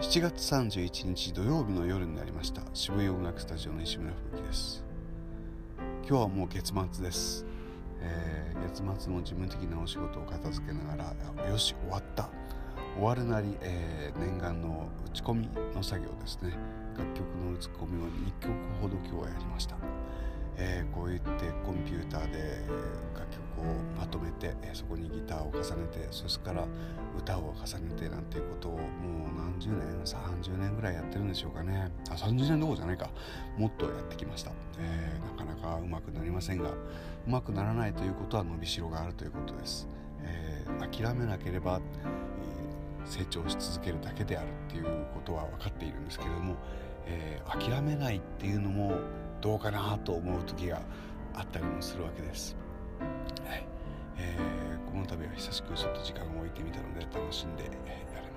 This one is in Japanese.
7月31日土曜日の夜になりました。渋谷音楽スタジオの石村吹雪です。今日はもう月末です、えー月末の事務的なお仕事を片付けながらよし終わった。終わるなり、えー念願の打ち込みの作業ですね。楽曲の打ち込みを2曲ほど今日はやりました、えーこう言ってコンピューターで楽曲をまとめて、えそこにギターを重ねてそれから歌を重ねてなんていうことをもう何十年30年ぐらいやってるんでしょうかねあ30年どころじゃないかもっとやってきました、えーなかなかうまくなりませんがうまくならないということは伸びしろがあるということです、えー諦めなければ、えー成長し続けるだけであるっていうことは分かっているんですけれども、えー諦めないっていうのもどうかなと思う時があったりもするわけです。はいえーこの度は久しくちょっと時間を置いてみたので楽しんでやれ。